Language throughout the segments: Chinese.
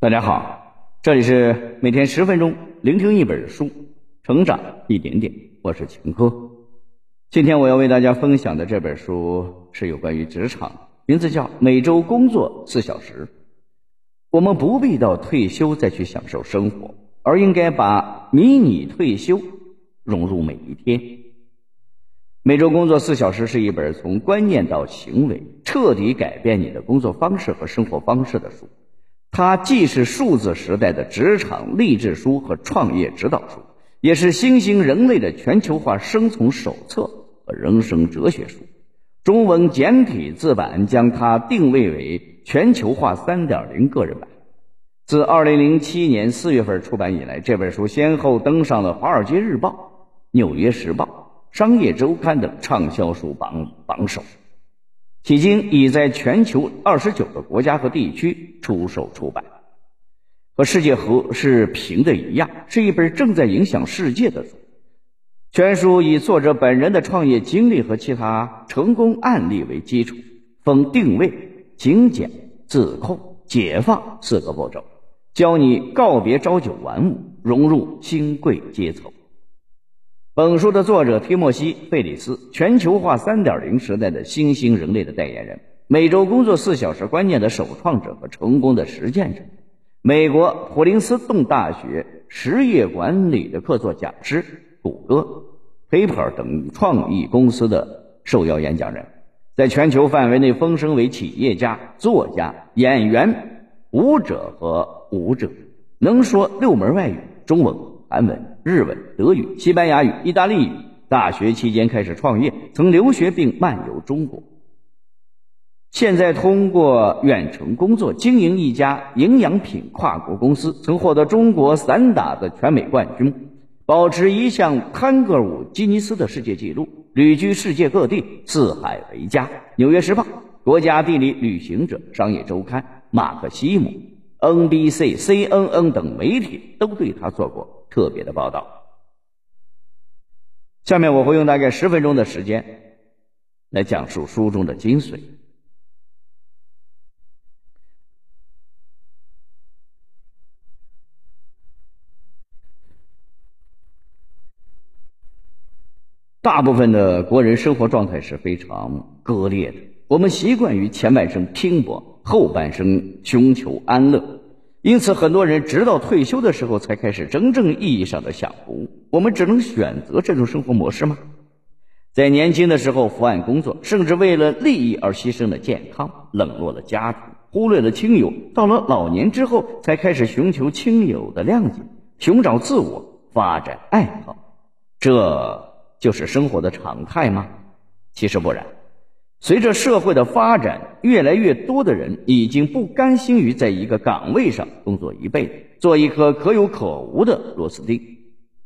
大家好，这里是每天十分钟聆听一本书，成长一点点。我是秦科。今天我要为大家分享的这本书是有关于职场，名字叫《每周工作四小时》。我们不必到退休再去享受生活，而应该把迷你退休融入每一天。每周工作四小时是一本从观念到行为彻底改变你的工作方式和生活方式的书。它既是数字时代的职场励志书和创业指导书，也是新兴人类的全球化生存手册和人生哲学书。中文简体字版将它定位为全球化3.0个人版。自2007年4月份出版以来，这本书先后登上了《华尔街日报》《纽约时报》《商业周刊》等畅销书榜榜首。迄今已在全球二十九个国家和地区出售出版，和《世界和是平的一样，是一本正在影响世界的书。全书以作者本人的创业经历和其他成功案例为基础，分定位、精简、自控、解放四个步骤，教你告别朝九晚五，融入新贵阶层。本书的作者提莫西·费里斯，全球化3.0时代的新兴人类的代言人，每周工作四小时观念的首创者和成功的实践者，美国普林斯顿大学实业管理的客座讲师，谷歌、Paper 等创意公司的受邀演讲人，在全球范围内风声为企业家、作家、演员、舞者和舞者，能说六门外语：中文、韩文。日文、德语、西班牙语、意大利语。大学期间开始创业，曾留学并漫游中国。现在通过远程工作经营一家营养品跨国公司，曾获得中国散打的全美冠军，保持一项探戈舞吉尼斯的世界纪录，旅居世界各地，四海为家。《纽约时报》、国家地理旅行者、商业周刊、马克西姆、NBC、CNN 等媒体都对他做过。特别的报道。下面我会用大概十分钟的时间来讲述书中的精髓。大部分的国人生活状态是非常割裂的，我们习惯于前半生拼搏，后半生寻求安乐。因此，很多人直到退休的时候才开始真正意义上的享福。我们只能选择这种生活模式吗？在年轻的时候伏案工作，甚至为了利益而牺牲了健康，冷落了家庭，忽略了亲友；到了老年之后，才开始寻求亲友的谅解，寻找自我，发展爱好。这就是生活的常态吗？其实不然。随着社会的发展，越来越多的人已经不甘心于在一个岗位上工作一辈子，做一颗可有可无的螺丝钉。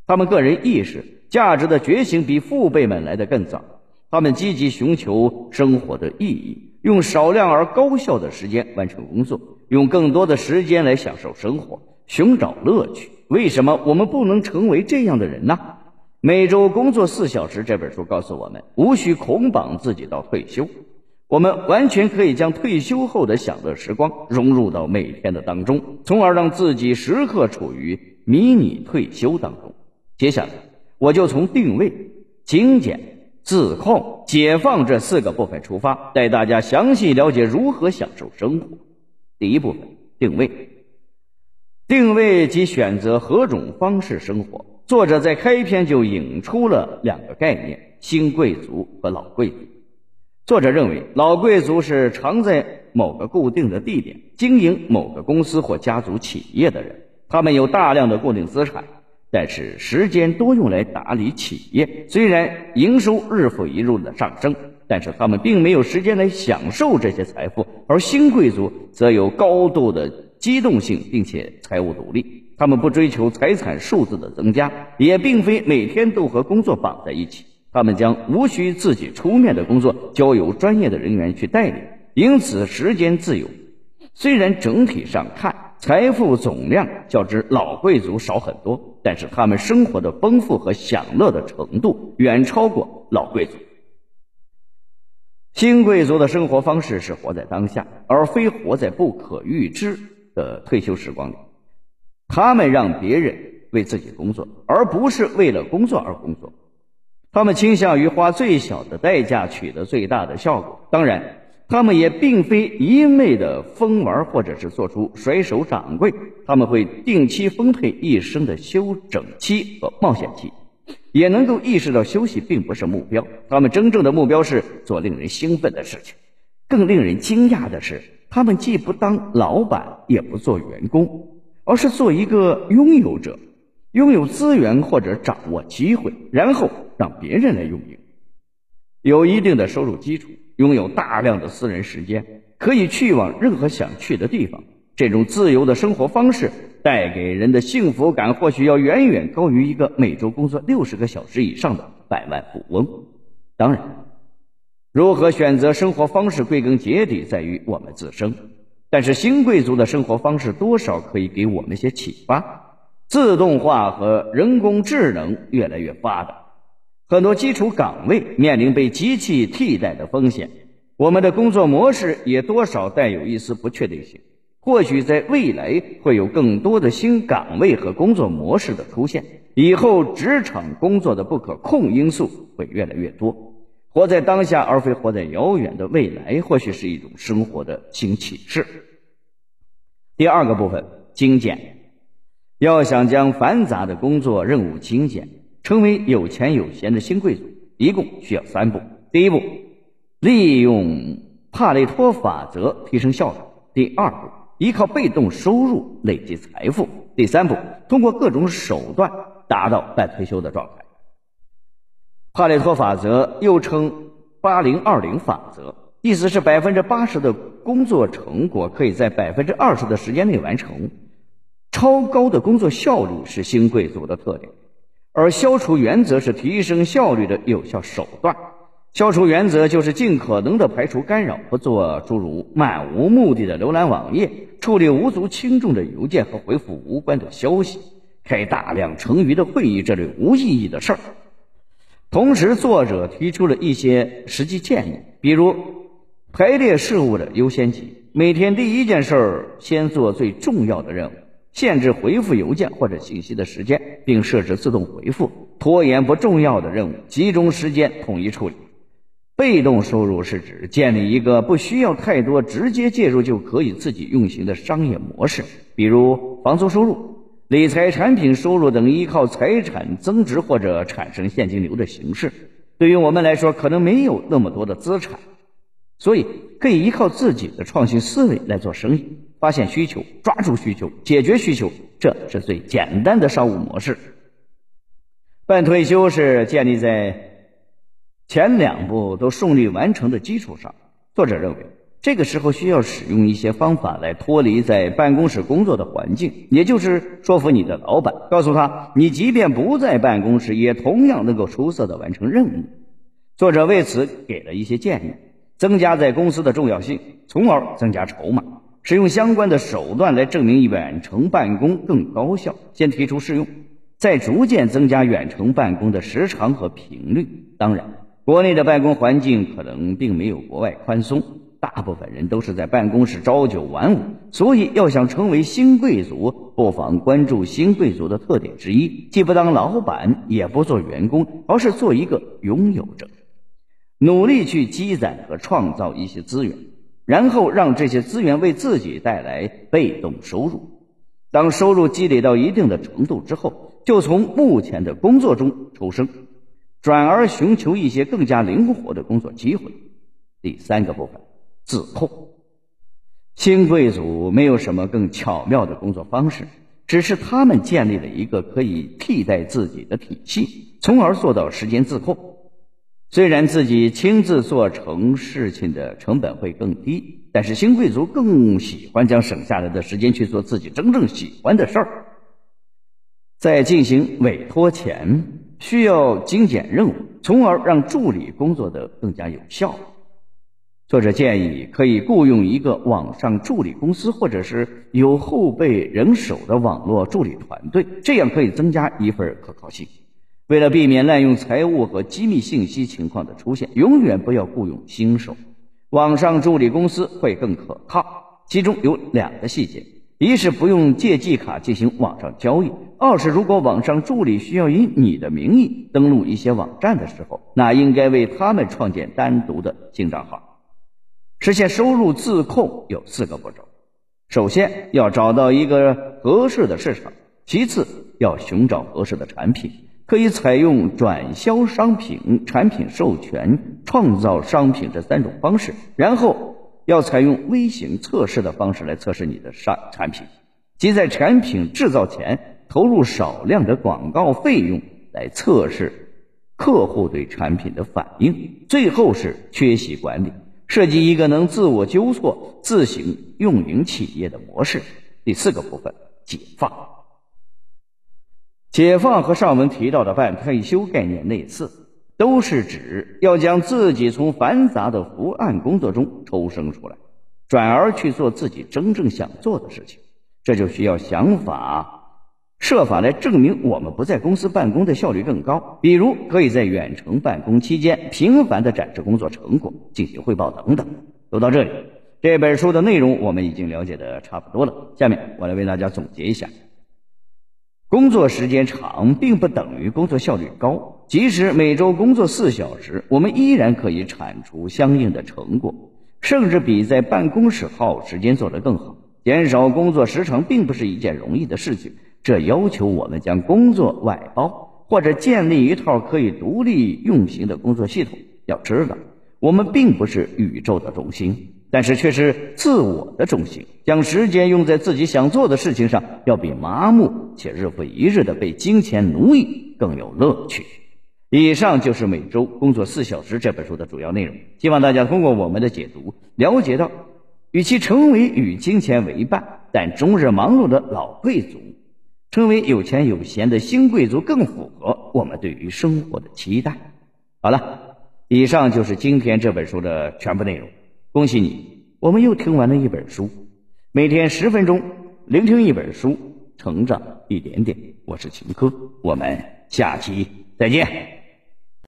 他们个人意识、价值的觉醒比父辈们来得更早。他们积极寻求生活的意义，用少量而高效的时间完成工作，用更多的时间来享受生活，寻找乐趣。为什么我们不能成为这样的人呢？每周工作四小时这本书告诉我们，无需捆绑自己到退休，我们完全可以将退休后的享乐时光融入到每天的当中，从而让自己时刻处于迷你退休当中。接下来，我就从定位、精简、自控、解放这四个部分出发，带大家详细了解如何享受生活。第一部分，定位。定位即选择何种方式生活。作者在开篇就引出了两个概念：新贵族和老贵族。作者认为，老贵族是常在某个固定的地点经营某个公司或家族企业的人，他们有大量的固定资产，但是时间多用来打理企业。虽然营收日复一日的上升，但是他们并没有时间来享受这些财富。而新贵族则有高度的机动性，并且财务独立。他们不追求财产数字的增加，也并非每天都和工作绑在一起。他们将无需自己出面的工作交由专业的人员去代理，因此时间自由。虽然整体上看财富总量较之老贵族少很多，但是他们生活的丰富和享乐的程度远超过老贵族。新贵族的生活方式是活在当下，而非活在不可预知。的退休时光里，他们让别人为自己工作，而不是为了工作而工作。他们倾向于花最小的代价取得最大的效果。当然，他们也并非一味的疯玩或者是做出甩手掌柜。他们会定期分配一生的休整期和冒险期，也能够意识到休息并不是目标。他们真正的目标是做令人兴奋的事情。更令人惊讶的是，他们既不当老板，也不做员工，而是做一个拥有者。拥有资源或者掌握机会，然后让别人来运营，有一定的收入基础，拥有大量的私人时间，可以去往任何想去的地方。这种自由的生活方式带给人的幸福感，或许要远远高于一个每周工作六十个小时以上的百万富翁。当然，如何选择生活方式，归根结底在于我们自身。但是，新贵族的生活方式多少可以给我们一些启发。自动化和人工智能越来越发达，很多基础岗位面临被机器替代的风险。我们的工作模式也多少带有一丝不确定性。或许在未来会有更多的新岗位和工作模式的出现，以后职场工作的不可控因素会越来越多。活在当下而非活在遥远的未来，或许是一种生活的新启示。第二个部分，精简。要想将繁杂的工作任务精简，成为有钱有闲的新贵族，一共需要三步。第一步，利用帕累托法则提升效率；第二步，依靠被动收入累积财富；第三步，通过各种手段达到半退休的状态。帕累托法则又称八零二零法则，意思是百分之八十的工作成果可以在百分之二十的时间内完成。超高的工作效率是新贵族的特点，而消除原则是提升效率的有效手段。消除原则就是尽可能的排除干扰，不做诸如漫无目的的浏览网页、处理无足轻重的邮件和回复无关的消息、开大量成余的会议这类无意义的事儿。同时，作者提出了一些实际建议，比如排列事务的优先级，每天第一件事儿先做最重要的任务。限制回复邮件或者信息的时间，并设置自动回复，拖延不重要的任务，集中时间统一处理。被动收入是指建立一个不需要太多直接介入就可以自己运行的商业模式，比如房租收入、理财产品收入等依靠财产增值或者产生现金流的形式。对于我们来说，可能没有那么多的资产。所以可以依靠自己的创新思维来做生意，发现需求，抓住需求，解决需求，这是最简单的商务模式。半退休是建立在前两步都顺利完成的基础上。作者认为，这个时候需要使用一些方法来脱离在办公室工作的环境，也就是说服你的老板，告诉他你即便不在办公室，也同样能够出色的完成任务。作者为此给了一些建议。增加在公司的重要性，从而增加筹码。使用相关的手段来证明远程办公更高效。先提出试用，再逐渐增加远程办公的时长和频率。当然，国内的办公环境可能并没有国外宽松，大部分人都是在办公室朝九晚五。所以，要想成为新贵族，不妨关注新贵族的特点之一：既不当老板，也不做员工，而是做一个拥有者。努力去积攒和创造一些资源，然后让这些资源为自己带来被动收入。当收入积累到一定的程度之后，就从目前的工作中抽身，转而寻求一些更加灵活的工作机会。第三个部分，自控。新贵族没有什么更巧妙的工作方式，只是他们建立了一个可以替代自己的体系，从而做到时间自控。虽然自己亲自做成事情的成本会更低，但是新贵族更喜欢将省下来的时间去做自己真正喜欢的事儿。在进行委托前，需要精简任务，从而让助理工作的更加有效。作者建议可以雇佣一个网上助理公司，或者是有后备人手的网络助理团队，这样可以增加一份可靠性。为了避免滥用财务和机密信息情况的出现，永远不要雇佣新手。网上助理公司会更可靠。其中有两个细节：一是不用借记卡进行网上交易；二是如果网上助理需要以你的名义登录一些网站的时候，那应该为他们创建单独的新账号。实现收入自控有四个步骤：首先要找到一个合适的市场，其次要寻找合适的产品，可以采用转销商品、产品授权、创造商品这三种方式，然后。要采用微型测试的方式来测试你的商产品，即在产品制造前投入少量的广告费用来测试客户对产品的反应。最后是缺席管理，设计一个能自我纠错、自行运营企业的模式。第四个部分，解放。解放和上文提到的半退休概念类似。都是指要将自己从繁杂的伏案工作中抽身出来，转而去做自己真正想做的事情。这就需要想法、设法来证明我们不在公司办公的效率更高。比如，可以在远程办公期间频繁的展示工作成果，进行汇报等等。读到这里，这本书的内容我们已经了解的差不多了。下面我来为大家总结一下。工作时间长并不等于工作效率高，即使每周工作四小时，我们依然可以产出相应的成果，甚至比在办公室耗时间做得更好。减少工作时长并不是一件容易的事情，这要求我们将工作外包，或者建立一套可以独立运行的工作系统。要知道，我们并不是宇宙的中心。但是却是自我的中心，将时间用在自己想做的事情上，要比麻木且日复一日的被金钱奴役更有乐趣。以上就是每周工作四小时这本书的主要内容。希望大家通过我们的解读，了解到，与其成为与金钱为伴但终日忙碌的老贵族，成为有钱有闲的新贵族更符合我们对于生活的期待。好了，以上就是今天这本书的全部内容。恭喜你，我们又听完了一本书。每天十分钟，聆听一本书，成长一点点。我是秦科，我们下期再见。